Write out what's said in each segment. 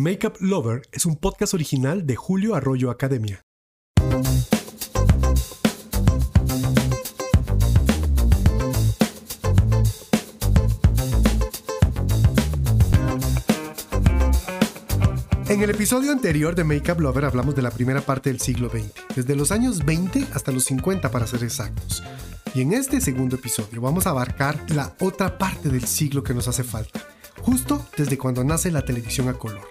Makeup Lover es un podcast original de Julio Arroyo Academia. En el episodio anterior de Makeup Lover hablamos de la primera parte del siglo XX, desde los años 20 hasta los 50 para ser exactos. Y en este segundo episodio vamos a abarcar la otra parte del siglo que nos hace falta, justo desde cuando nace la televisión a color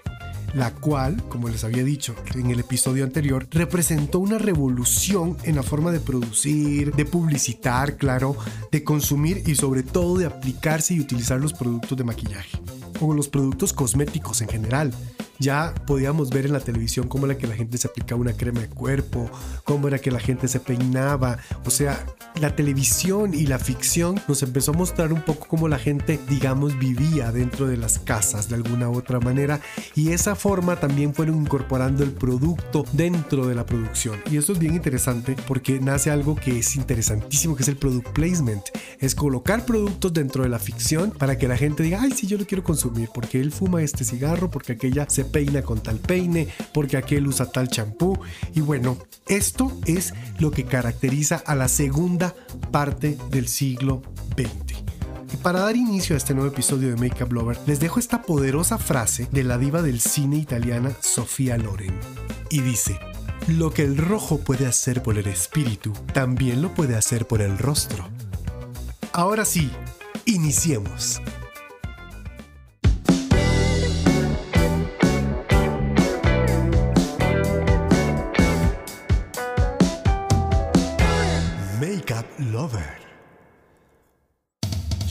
la cual, como les había dicho en el episodio anterior, representó una revolución en la forma de producir, de publicitar, claro, de consumir y sobre todo de aplicarse y utilizar los productos de maquillaje o los productos cosméticos en general. Ya podíamos ver en la televisión cómo era que la gente se aplicaba una crema de cuerpo, cómo era que la gente se peinaba. O sea, la televisión y la ficción nos empezó a mostrar un poco cómo la gente, digamos, vivía dentro de las casas de alguna u otra manera. Y esa forma también fueron incorporando el producto dentro de la producción. Y esto es bien interesante porque nace algo que es interesantísimo, que es el product placement. Es colocar productos dentro de la ficción para que la gente diga, ay, sí, yo lo quiero consumir porque él fuma este cigarro, porque aquella se peina con tal peine, porque aquel usa tal champú. Y bueno, esto es lo que caracteriza a la segunda parte del siglo XX. Y para dar inicio a este nuevo episodio de Makeup Lover, les dejo esta poderosa frase de la diva del cine italiana Sofía Loren. Y dice, lo que el rojo puede hacer por el espíritu, también lo puede hacer por el rostro. Ahora sí, iniciemos.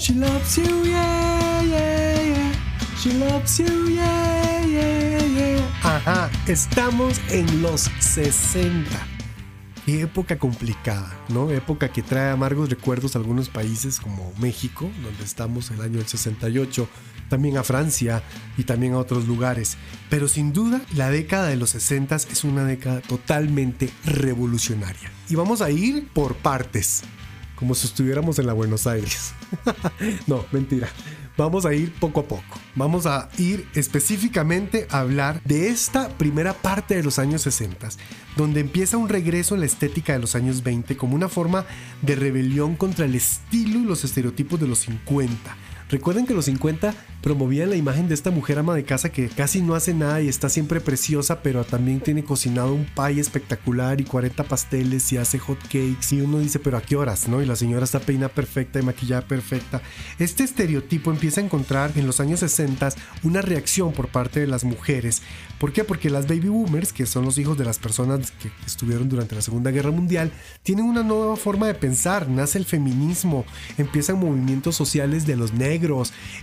She loves you, yeah, yeah, yeah. She loves you, yeah, yeah, yeah. Ajá, estamos en los 60. Qué época complicada, ¿no? Época que trae amargos recuerdos a algunos países como México, donde estamos en el año del 68, también a Francia y también a otros lugares. Pero sin duda, la década de los 60 es una década totalmente revolucionaria. Y vamos a ir por partes como si estuviéramos en la Buenos Aires. no, mentira. Vamos a ir poco a poco. Vamos a ir específicamente a hablar de esta primera parte de los años 60, donde empieza un regreso en la estética de los años 20 como una forma de rebelión contra el estilo y los estereotipos de los 50 Recuerden que los 50 promovían la imagen de esta mujer ama de casa que casi no hace nada y está siempre preciosa, pero también tiene cocinado un pie espectacular y 40 pasteles y hace hot cakes. Y uno dice, pero ¿a qué horas? ¿no? Y la señora está peinada perfecta y maquillada perfecta. Este estereotipo empieza a encontrar en los años 60 una reacción por parte de las mujeres. ¿Por qué? Porque las baby boomers, que son los hijos de las personas que estuvieron durante la Segunda Guerra Mundial, tienen una nueva forma de pensar. Nace el feminismo, empiezan movimientos sociales de los negros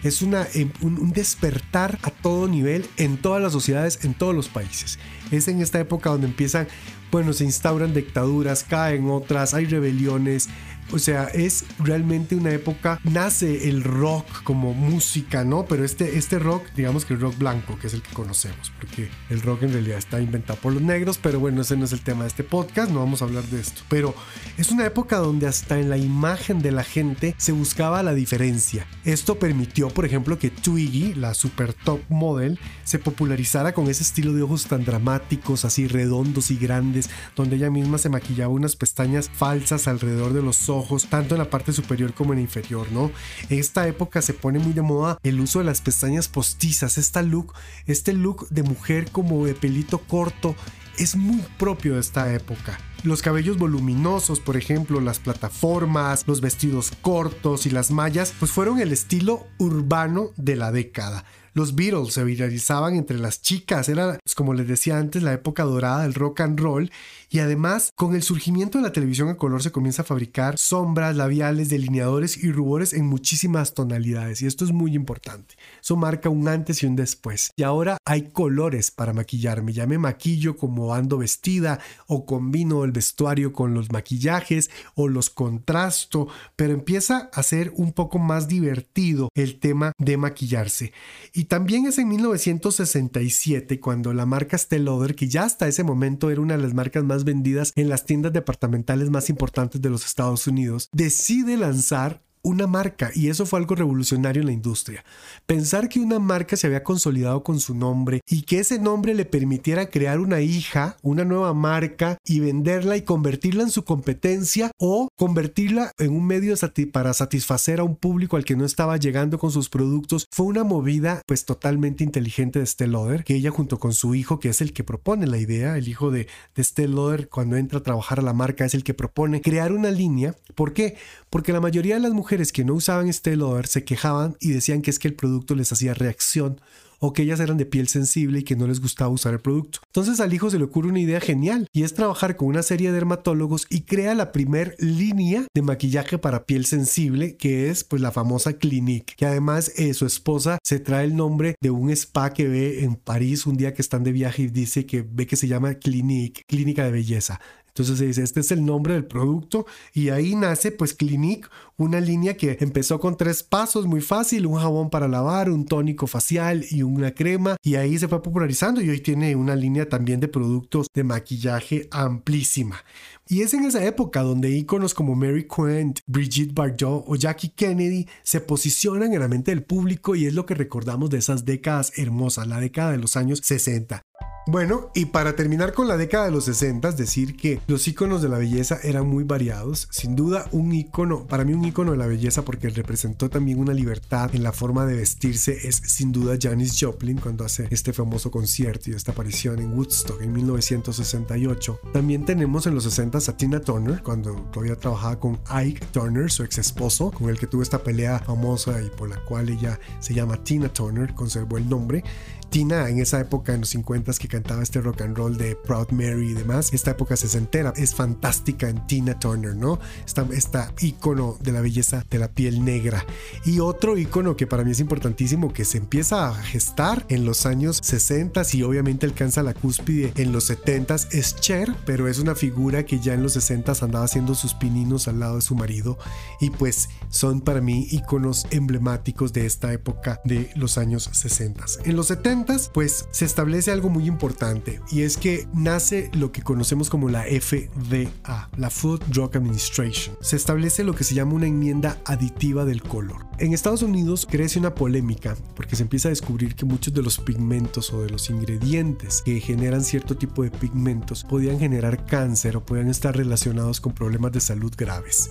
es una, eh, un, despertar a todo nivel en todas las sociedades, en todos los países. Es en esta época donde empiezan, bueno, se instauran dictaduras, caen otras, hay rebeliones, o sea, es realmente una época, nace el rock como música, ¿no? Pero este, este rock, digamos que el rock blanco, que es el que conocemos, porque el rock en realidad está inventado por los negros, pero bueno, ese no es el tema de este podcast, no vamos a hablar de esto. Pero es una época donde hasta en la imagen de la gente se buscaba la diferencia. Esto permitió, por ejemplo, que Twiggy, la super top model, se popularizara con ese estilo de ojos tan dramáticos, así redondos y grandes, donde ella misma se maquillaba unas pestañas falsas alrededor de los ojos tanto en la parte superior como en la inferior, ¿no? En esta época se pone muy de moda el uso de las pestañas postizas, esta look, este look de mujer como de pelito corto, es muy propio de esta época. Los cabellos voluminosos, por ejemplo, las plataformas, los vestidos cortos y las mallas, pues fueron el estilo urbano de la década. Los Beatles se viralizaban entre las chicas, era, pues, como les decía antes, la época dorada del rock and roll y además, con el surgimiento de la televisión a color se comienza a fabricar sombras, labiales, delineadores y rubores en muchísimas tonalidades. Y esto es muy importante. Eso marca un antes y un después. Y ahora hay colores para maquillarme. Ya me maquillo como ando vestida o combino el vestuario con los maquillajes o los contrasto. Pero empieza a ser un poco más divertido el tema de maquillarse. Y también es en 1967 cuando la marca Stelloder, que ya hasta ese momento era una de las marcas más vendidas en las tiendas departamentales más importantes de los Estados Unidos, decide lanzar una marca y eso fue algo revolucionario en la industria. Pensar que una marca se había consolidado con su nombre y que ese nombre le permitiera crear una hija, una nueva marca y venderla y convertirla en su competencia o convertirla en un medio para satisfacer a un público al que no estaba llegando con sus productos fue una movida pues totalmente inteligente de Estelle Lauder que ella junto con su hijo que es el que propone la idea, el hijo de, de Estelle Lauder cuando entra a trabajar a la marca es el que propone crear una línea. ¿Por qué? Porque la mayoría de las mujeres que no usaban Estée Lauder se quejaban y decían que es que el producto les hacía reacción o que ellas eran de piel sensible y que no les gustaba usar el producto. Entonces al hijo se le ocurre una idea genial y es trabajar con una serie de dermatólogos y crea la primer línea de maquillaje para piel sensible que es pues la famosa Clinique, que además eh, su esposa se trae el nombre de un spa que ve en París un día que están de viaje y dice que ve que se llama Clinique, clínica de belleza. Entonces se dice, este es el nombre del producto y ahí nace pues Clinique, una línea que empezó con tres pasos muy fácil, un jabón para lavar, un tónico facial y una crema y ahí se fue popularizando y hoy tiene una línea también de productos de maquillaje amplísima. Y es en esa época donde íconos como Mary Quant, Brigitte Bardot o Jackie Kennedy se posicionan en la mente del público y es lo que recordamos de esas décadas hermosas, la década de los años 60. Bueno, y para terminar con la década de los 60, decir que los iconos de la belleza eran muy variados. Sin duda, un icono, para mí un icono de la belleza, porque representó también una libertad en la forma de vestirse, es sin duda Janis Joplin cuando hace este famoso concierto y esta aparición en Woodstock en 1968. También tenemos en los 60 a Tina Turner, cuando todavía trabajaba con Ike Turner, su ex esposo, con el que tuvo esta pelea famosa y por la cual ella se llama Tina Turner, conservó el nombre. Tina en esa época, en los 50 que cantaba este rock and roll de Proud Mary y demás, esta época se entera, es fantástica en Tina Turner, ¿no? Esta, esta ícono de la belleza de la piel negra. Y otro ícono que para mí es importantísimo, que se empieza a gestar en los años 60 y obviamente alcanza la cúspide en los 70 es Cher, pero es una figura que ya en los 60 andaba haciendo sus pininos al lado de su marido y pues son para mí íconos emblemáticos de esta época de los años 60. En los 70 pues se establece algo muy importante y es que nace lo que conocemos como la FDA, la Food Drug Administration. Se establece lo que se llama una enmienda aditiva del color. En Estados Unidos crece una polémica porque se empieza a descubrir que muchos de los pigmentos o de los ingredientes que generan cierto tipo de pigmentos podían generar cáncer o podían estar relacionados con problemas de salud graves.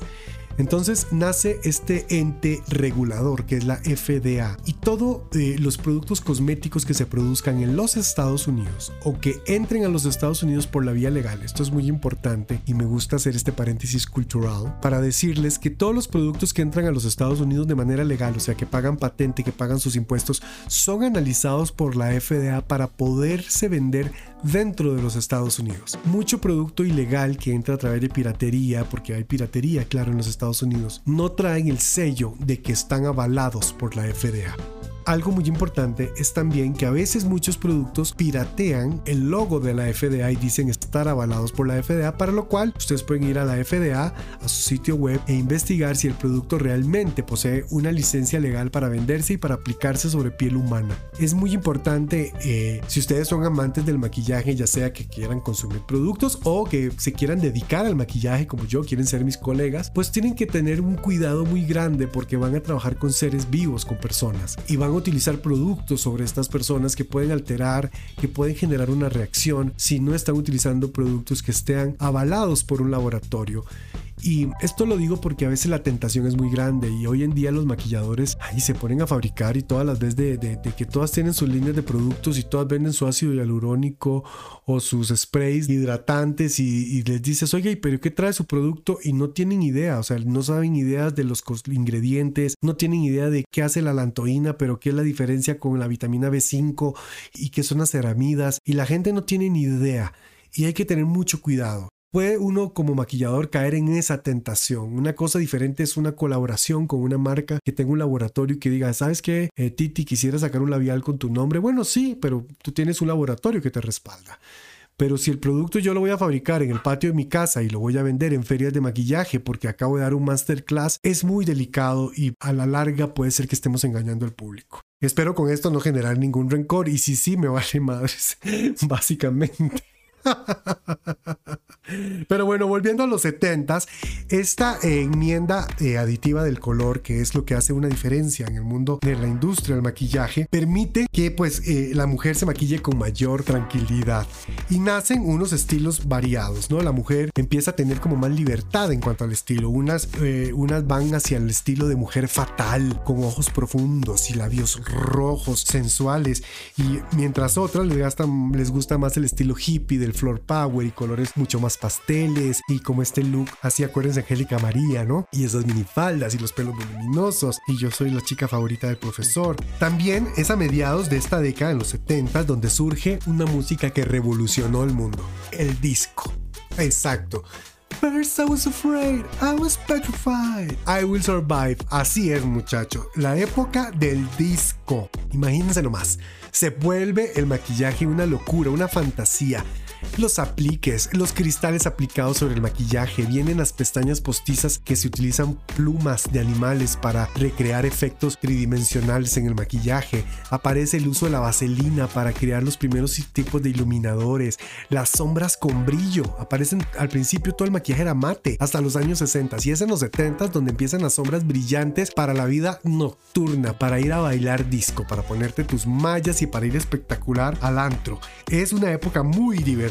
Entonces nace este ente regulador que es la FDA y todos eh, los productos cosméticos que se produzcan en los Estados Unidos o que entren a los Estados Unidos por la vía legal, esto es muy importante y me gusta hacer este paréntesis cultural para decirles que todos los productos que entran a los Estados Unidos de manera legal, o sea que pagan patente, que pagan sus impuestos, son analizados por la FDA para poderse vender dentro de los Estados Unidos. Mucho producto ilegal que entra a través de piratería, porque hay piratería, claro, en los Estados Unidos, no traen el sello de que están avalados por la FDA. Algo muy importante es también que a veces muchos productos piratean el logo de la FDA y dicen estar avalados por la FDA, para lo cual ustedes pueden ir a la FDA, a su sitio web e investigar si el producto realmente posee una licencia legal para venderse y para aplicarse sobre piel humana. Es muy importante eh, si ustedes son amantes del maquillaje, ya sea que quieran consumir productos o que se quieran dedicar al maquillaje como yo, quieren ser mis colegas, pues tienen que tener un cuidado muy grande porque van a trabajar con seres vivos, con personas y van utilizar productos sobre estas personas que pueden alterar, que pueden generar una reacción si no están utilizando productos que estén avalados por un laboratorio. Y esto lo digo porque a veces la tentación es muy grande y hoy en día los maquilladores ahí se ponen a fabricar y todas las veces de, que todas tienen sus líneas de productos y todas venden su ácido hialurónico o sus sprays hidratantes y, les dices, oye, pero ¿qué trae su producto? Y no tienen idea, o sea, no saben ideas de los ingredientes, no tienen idea de qué hace la lantoína, pero qué es la diferencia con la vitamina B5 y qué son las ceramidas y la gente no tiene ni idea y hay que tener mucho cuidado puede uno como maquillador caer en esa tentación. Una cosa diferente es una colaboración con una marca que tenga un laboratorio y que diga, ¿sabes qué? Eh, Titi, quisiera sacar un labial con tu nombre. Bueno, sí, pero tú tienes un laboratorio que te respalda. Pero si el producto yo lo voy a fabricar en el patio de mi casa y lo voy a vender en ferias de maquillaje porque acabo de dar un masterclass, es muy delicado y a la larga puede ser que estemos engañando al público. Espero con esto no generar ningún rencor y si sí, me vale madres, básicamente. Pero bueno, volviendo a los 70s, esta eh, enmienda eh, aditiva del color, que es lo que hace una diferencia en el mundo de la industria del maquillaje, permite que pues eh, la mujer se maquille con mayor tranquilidad y nacen unos estilos variados, ¿no? La mujer empieza a tener como más libertad en cuanto al estilo. Unas, unas van hacia el estilo de mujer fatal, con ojos profundos y labios rojos, sensuales, y mientras otras les, gastan, les gusta más el estilo hippie del floor power y colores mucho más pasteles y como este look, así acuérdense Angélica María, ¿no? Y esas minifaldas y los pelos voluminosos y yo soy la chica favorita del profesor. También es a mediados de esta década, en los 70, donde surge una música que revolucionó el mundo, el disco. Exacto. First I was afraid, I was petrified. I will survive. Así es, muchacho. La época del disco. Imagínense nomás. Se vuelve el maquillaje una locura, una fantasía. Los apliques, los cristales aplicados sobre el maquillaje, vienen las pestañas postizas que se utilizan plumas de animales para recrear efectos tridimensionales en el maquillaje. Aparece el uso de la vaselina para crear los primeros tipos de iluminadores. Las sombras con brillo. Aparecen al principio todo el maquillaje era mate hasta los años 60 y es en los 70 donde empiezan las sombras brillantes para la vida nocturna, para ir a bailar disco, para ponerte tus mallas y para ir espectacular al antro. Es una época muy divertida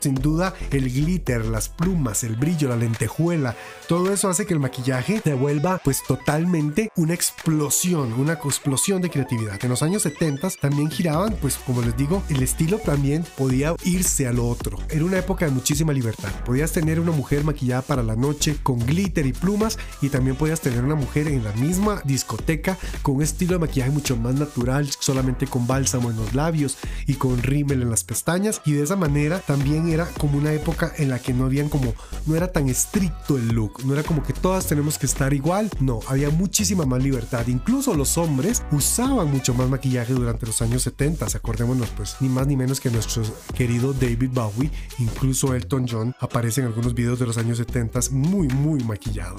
sin duda, el glitter, las plumas, el brillo, la lentejuela, todo eso hace que el maquillaje se vuelva pues totalmente una explosión, una explosión de creatividad. En los años 70 también giraban, pues como les digo, el estilo también podía irse a lo otro. Era una época de muchísima libertad. Podías tener una mujer maquillada para la noche con glitter y plumas y también podías tener una mujer en la misma discoteca con un estilo de maquillaje mucho más natural, solamente con bálsamo en los labios y con rímel en las pestañas y de esa manera también era como una época en la que no habían como, no era tan estricto el look, no era como que todas tenemos que estar igual, no, había muchísima más libertad, incluso los hombres usaban mucho más maquillaje durante los años 70, acordémonos pues ni más ni menos que nuestro querido David Bowie, incluso Elton John aparece en algunos videos de los años 70 muy muy maquillado.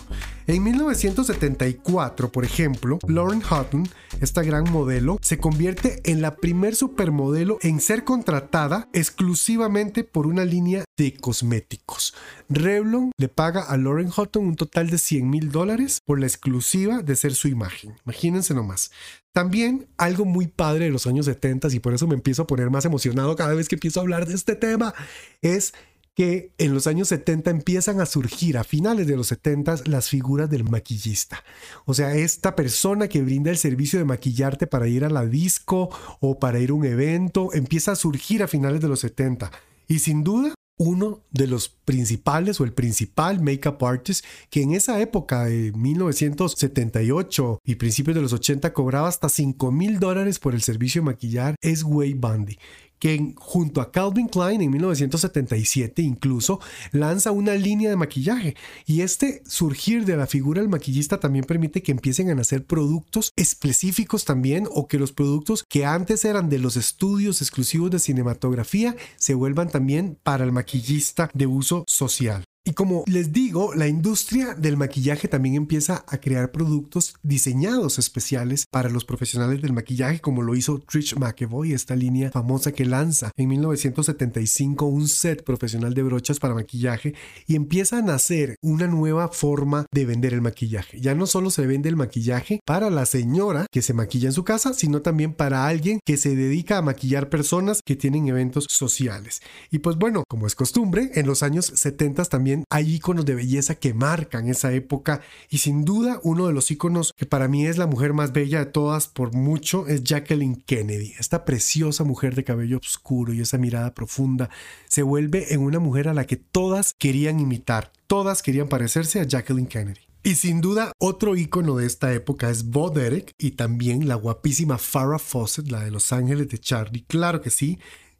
En 1974, por ejemplo, Lauren Hutton, esta gran modelo, se convierte en la primer supermodelo en ser contratada exclusivamente por una línea de cosméticos. Revlon le paga a Lauren Hutton un total de 100 mil dólares por la exclusiva de ser su imagen. Imagínense nomás. También algo muy padre de los años 70 y por eso me empiezo a poner más emocionado cada vez que empiezo a hablar de este tema es que en los años 70 empiezan a surgir, a finales de los 70, las figuras del maquillista. O sea, esta persona que brinda el servicio de maquillarte para ir a la disco o para ir a un evento, empieza a surgir a finales de los 70. Y sin duda, uno de los principales o el principal makeup artist que en esa época de 1978 y principios de los 80 cobraba hasta 5 mil dólares por el servicio de maquillar es Way Bundy que junto a Calvin Klein en 1977 incluso lanza una línea de maquillaje. Y este surgir de la figura del maquillista también permite que empiecen a nacer productos específicos también o que los productos que antes eran de los estudios exclusivos de cinematografía se vuelvan también para el maquillista de uso social. Y como les digo, la industria del maquillaje también empieza a crear productos diseñados especiales para los profesionales del maquillaje, como lo hizo Trish McEvoy, esta línea famosa que lanza en 1975 un set profesional de brochas para maquillaje y empieza a nacer una nueva forma de vender el maquillaje. Ya no solo se vende el maquillaje para la señora que se maquilla en su casa, sino también para alguien que se dedica a maquillar personas que tienen eventos sociales. Y pues bueno, como es costumbre, en los años 70 también hay iconos de belleza que marcan esa época y sin duda uno de los iconos que para mí es la mujer más bella de todas por mucho es Jacqueline Kennedy. Esta preciosa mujer de cabello oscuro y esa mirada profunda se vuelve en una mujer a la que todas querían imitar, todas querían parecerse a Jacqueline Kennedy. Y sin duda, otro icono de esta época es Bo Derek y también la guapísima Farrah Fawcett, la de Los Ángeles de Charlie. Claro que sí,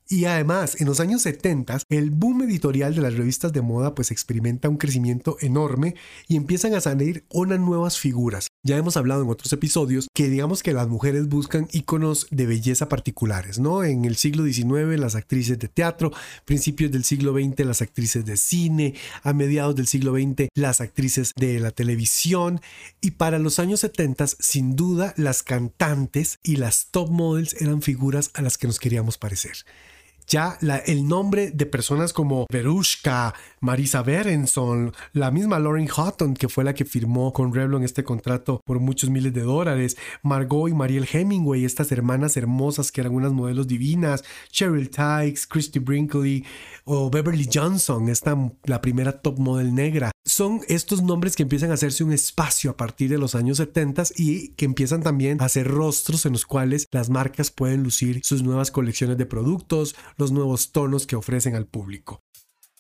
y además, en los años 70, el boom editorial de las revistas de moda pues experimenta un crecimiento enorme y empiezan a salir unas nuevas figuras. Ya hemos hablado en otros episodios que digamos que las mujeres buscan íconos de belleza particulares, ¿no? En el siglo XIX las actrices de teatro, principios del siglo XX las actrices de cine, a mediados del siglo XX las actrices de la televisión y para los años 70 sin duda las cantantes y las top models eran figuras a las que nos queríamos parecer. Ya el nombre de personas como Verushka, Marisa Berenson, la misma Lauren Houghton, que fue la que firmó con Revlon este contrato por muchos miles de dólares, Margot y Mariel Hemingway, estas hermanas hermosas que eran unas modelos divinas, Cheryl Tykes, Christy Brinkley o Beverly Johnson, esta la primera top model negra. Son estos nombres que empiezan a hacerse un espacio a partir de los años 70 y que empiezan también a hacer rostros en los cuales las marcas pueden lucir sus nuevas colecciones de productos, los nuevos tonos que ofrecen al público.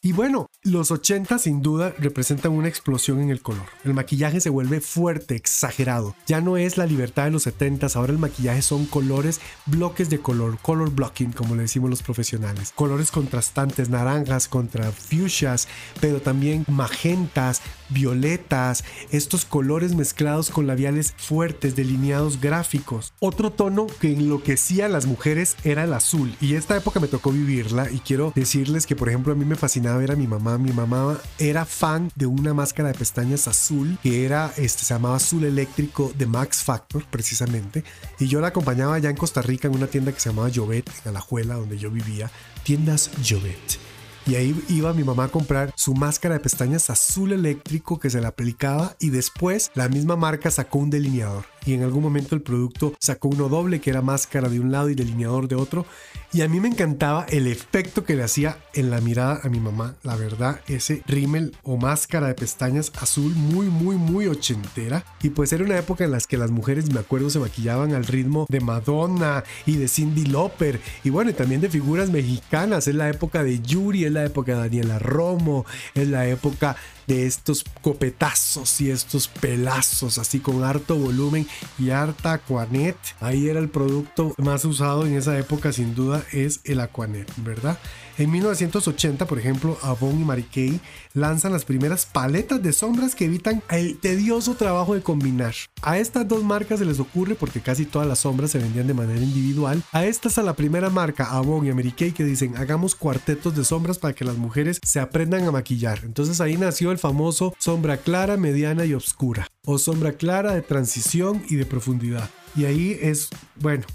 Y bueno, los 80 sin duda representan una explosión en el color. El maquillaje se vuelve fuerte, exagerado. Ya no es la libertad de los 70, ahora el maquillaje son colores, bloques de color, color blocking como le decimos los profesionales. Colores contrastantes, naranjas contra fuchsias, pero también magentas, violetas, estos colores mezclados con labiales fuertes, delineados gráficos. Otro tono que enloquecía a las mujeres era el azul y esta época me tocó vivirla y quiero decirles que por ejemplo a mí me fascinaba ver a mi mamá. Mi mamá era fan de una máscara de pestañas azul que era, este, se llamaba azul eléctrico de Max Factor precisamente y yo la acompañaba allá en Costa Rica en una tienda que se llamaba Jovet, en Alajuela donde yo vivía, tiendas Jovet y ahí iba mi mamá a comprar su máscara de pestañas azul eléctrico que se la aplicaba y después la misma marca sacó un delineador y en algún momento el producto sacó uno doble que era máscara de un lado y delineador de otro. Y a mí me encantaba el efecto que le hacía en la mirada a mi mamá. La verdad ese rímel o máscara de pestañas azul muy muy muy ochentera. Y pues era una época en las que las mujeres me acuerdo se maquillaban al ritmo de Madonna y de Cindy Lauper. Y bueno también de figuras mexicanas. Es la época de Yuri es la época de Daniela Romo es la época de estos copetazos y estos pelazos así con harto volumen y harta Aquanet. Ahí era el producto más usado en esa época sin duda es el Aquanet, ¿verdad? En 1980, por ejemplo, Avon y Mary Kay lanzan las primeras paletas de sombras que evitan el tedioso trabajo de combinar. A estas dos marcas se les ocurre porque casi todas las sombras se vendían de manera individual. A estas a la primera marca, Avon y Mary Kay, que dicen hagamos cuartetos de sombras para que las mujeres se aprendan a maquillar. Entonces ahí nació el famoso sombra clara, mediana y oscura. O sombra clara de transición y de profundidad. Y ahí es, bueno,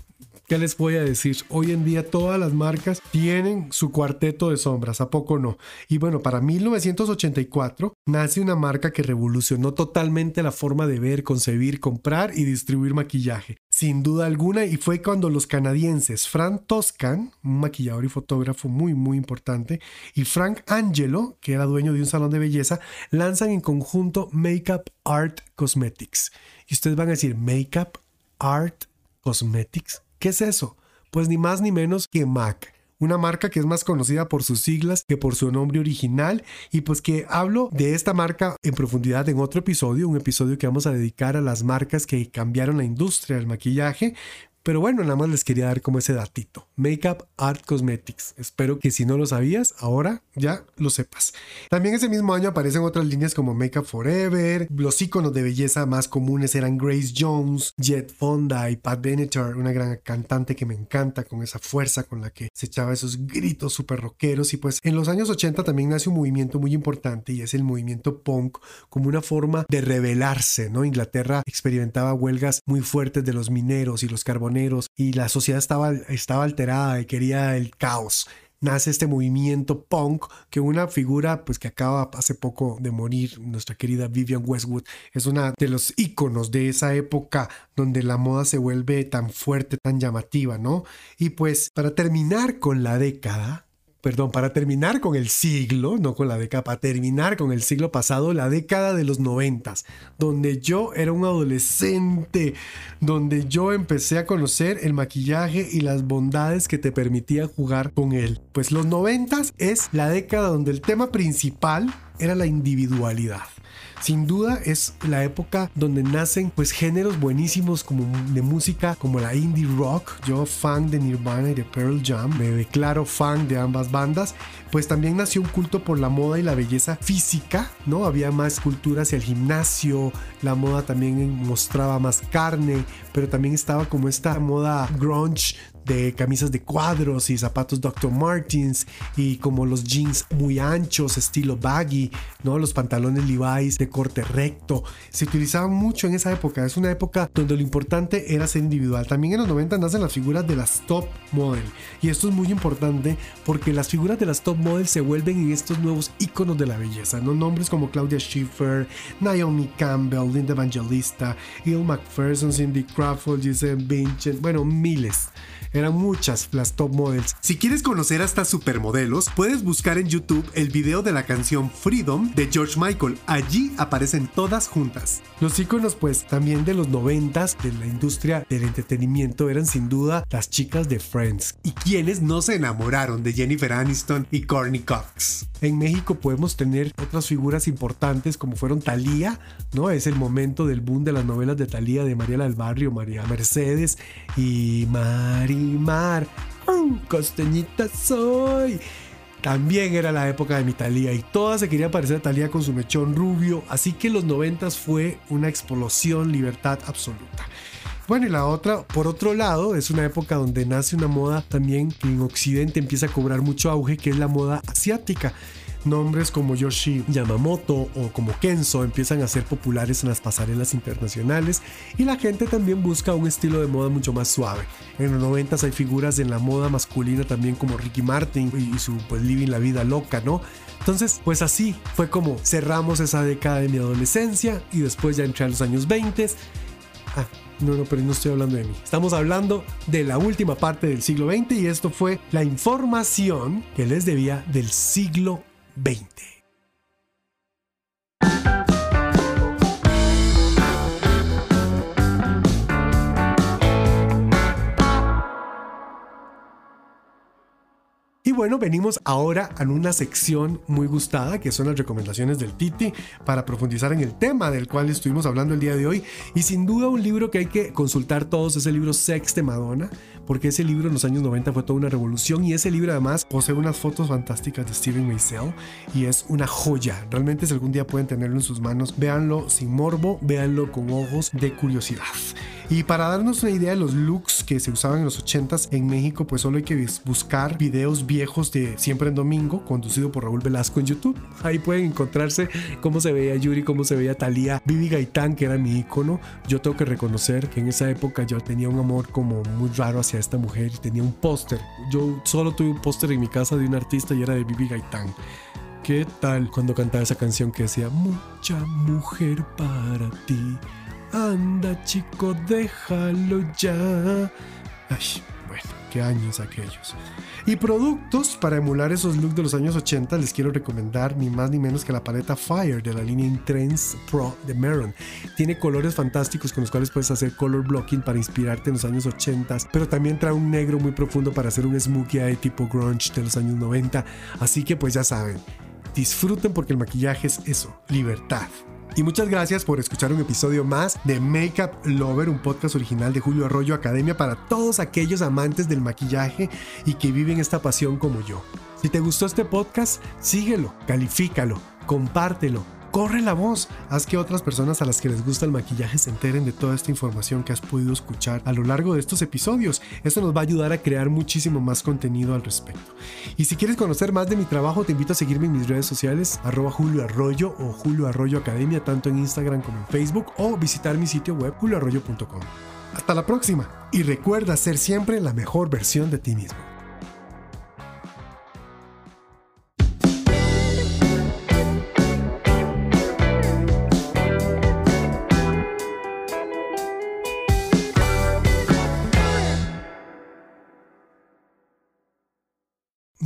¿Qué les voy a decir? Hoy en día todas las marcas tienen su cuarteto de sombras, ¿a poco no? Y bueno, para 1984 nace una marca que revolucionó totalmente la forma de ver, concebir, comprar y distribuir maquillaje. Sin duda alguna, y fue cuando los canadienses Frank Toscan, un maquillador y fotógrafo muy muy importante, y Frank Angelo, que era dueño de un salón de belleza, lanzan en conjunto Makeup Art Cosmetics. Y ustedes van a decir, Makeup Art Cosmetics. ¿Qué es eso? Pues ni más ni menos que MAC. Una marca que es más conocida por sus siglas que por su nombre original y pues que hablo de esta marca en profundidad en otro episodio, un episodio que vamos a dedicar a las marcas que cambiaron la industria del maquillaje, pero bueno, nada más les quería dar como ese datito. Makeup Art Cosmetics. Espero que si no lo sabías, ahora ya lo sepas. También ese mismo año aparecen otras líneas como Makeup Forever. Los iconos de belleza más comunes eran Grace Jones, Jet Fonda y Pat Benatar, una gran cantante que me encanta con esa fuerza con la que se echaba esos gritos súper rockeros. Y pues en los años 80 también nace un movimiento muy importante y es el movimiento punk como una forma de rebelarse, ¿no? Inglaterra experimentaba huelgas muy fuertes de los mineros y los carboneros y la sociedad estaba, estaba alterada y quería el caos. Nace este movimiento punk que una figura pues que acaba hace poco de morir, nuestra querida Vivian Westwood, es una de los íconos de esa época donde la moda se vuelve tan fuerte, tan llamativa, ¿no? Y pues para terminar con la década, perdón, para terminar con el siglo, no con la década, para terminar con el siglo pasado, la década de los noventas, donde yo era un adolescente, donde yo empecé a conocer el maquillaje y las bondades que te permitía jugar con él. Pues los noventas es la década donde el tema principal era la individualidad. Sin duda es la época donde nacen pues géneros buenísimos como de música como la indie rock. Yo fan de Nirvana y de Pearl Jam, me declaro fan de ambas bandas. Pues también nació un culto por la moda y la belleza física, ¿no? Había más cultura hacia el gimnasio, la moda también mostraba más carne, pero también estaba como esta moda grunge de camisas de cuadros y zapatos Dr. Martins y como los jeans muy anchos, estilo baggy, ¿no? Los pantalones Levi's de corte recto. Se utilizaban mucho en esa época. Es una época donde lo importante era ser individual. También en los 90 nacen las figuras de las top model. Y esto es muy importante porque las figuras de las top model se vuelven en estos nuevos iconos de la belleza, ¿no? Nombres como Claudia Schiffer, Naomi Campbell, Linda Evangelista, Il McPherson, Cindy Crawford, Giselle Vincent, bueno, miles. Eran muchas las top models. Si quieres conocer a estas supermodelos, puedes buscar en YouTube el video de la canción Freedom de George Michael. Allí aparecen todas juntas. Los iconos pues también de los noventas de la industria del entretenimiento eran sin duda las chicas de Friends. ¿Y quienes no se enamoraron de Jennifer Aniston y Courtney Cox? En México podemos tener otras figuras importantes como fueron Thalía, ¿no? Es el momento del boom de las novelas de Thalía, de Mariela del Barrio, María Mercedes y Marimar. Costeñita soy. También era la época de mi Thalía y todas se querían parecer a Thalía con su mechón rubio, así que los noventas fue una explosión, libertad absoluta. Bueno, y la otra, por otro lado, es una época donde nace una moda también que en Occidente empieza a cobrar mucho auge, que es la moda asiática. Nombres como Yoshi Yamamoto o como Kenzo empiezan a ser populares en las pasarelas internacionales y la gente también busca un estilo de moda mucho más suave. En los 90 hay figuras en la moda masculina también como Ricky Martin y su pues living la vida loca, ¿no? Entonces, pues así fue como cerramos esa década de mi adolescencia y después ya entré a los años 20. Ah, no, no, pero no estoy hablando de mí. Estamos hablando de la última parte del siglo XX y esto fue la información que les debía del siglo 20. Y bueno, venimos ahora a una sección muy gustada que son las recomendaciones del Titi para profundizar en el tema del cual estuvimos hablando el día de hoy. Y sin duda un libro que hay que consultar todos es el libro Sex de Madonna, porque ese libro en los años 90 fue toda una revolución y ese libro además posee unas fotos fantásticas de Steven Meisel y es una joya. Realmente si algún día pueden tenerlo en sus manos, véanlo sin morbo, véanlo con ojos de curiosidad. Y para darnos una idea de los looks que se usaban en los 80s en México, pues solo hay que buscar videos viejos de Siempre en Domingo, conducido por Raúl Velasco en YouTube. Ahí pueden encontrarse cómo se veía Yuri, cómo se veía Talía, Vivi Gaitán, que era mi icono. Yo tengo que reconocer que en esa época yo tenía un amor como muy raro hacia esta mujer y tenía un póster. Yo solo tuve un póster en mi casa de un artista y era de Vivi Gaitán. ¿Qué tal cuando cantaba esa canción que decía Mucha mujer para ti? Anda chico, déjalo ya. Ay, bueno, qué años aquellos. Y productos para emular esos looks de los años 80 les quiero recomendar ni más ni menos que la paleta Fire de la línea Intense Pro de Meron. Tiene colores fantásticos con los cuales puedes hacer color blocking para inspirarte en los años 80, pero también trae un negro muy profundo para hacer un smokey eye tipo grunge de los años 90. Así que pues ya saben, disfruten porque el maquillaje es eso, libertad. Y muchas gracias por escuchar un episodio más de Makeup Lover, un podcast original de Julio Arroyo Academia para todos aquellos amantes del maquillaje y que viven esta pasión como yo. Si te gustó este podcast, síguelo, califícalo, compártelo corre la voz, haz que otras personas a las que les gusta el maquillaje se enteren de toda esta información que has podido escuchar a lo largo de estos episodios. Esto nos va a ayudar a crear muchísimo más contenido al respecto. Y si quieres conocer más de mi trabajo, te invito a seguirme en mis redes sociales, arroba Julio Arroyo o Julio Arroyo Academia, tanto en Instagram como en Facebook, o visitar mi sitio web julioarroyo.com. Hasta la próxima y recuerda ser siempre la mejor versión de ti mismo.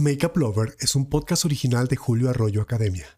Makeup Lover es un podcast original de Julio Arroyo Academia.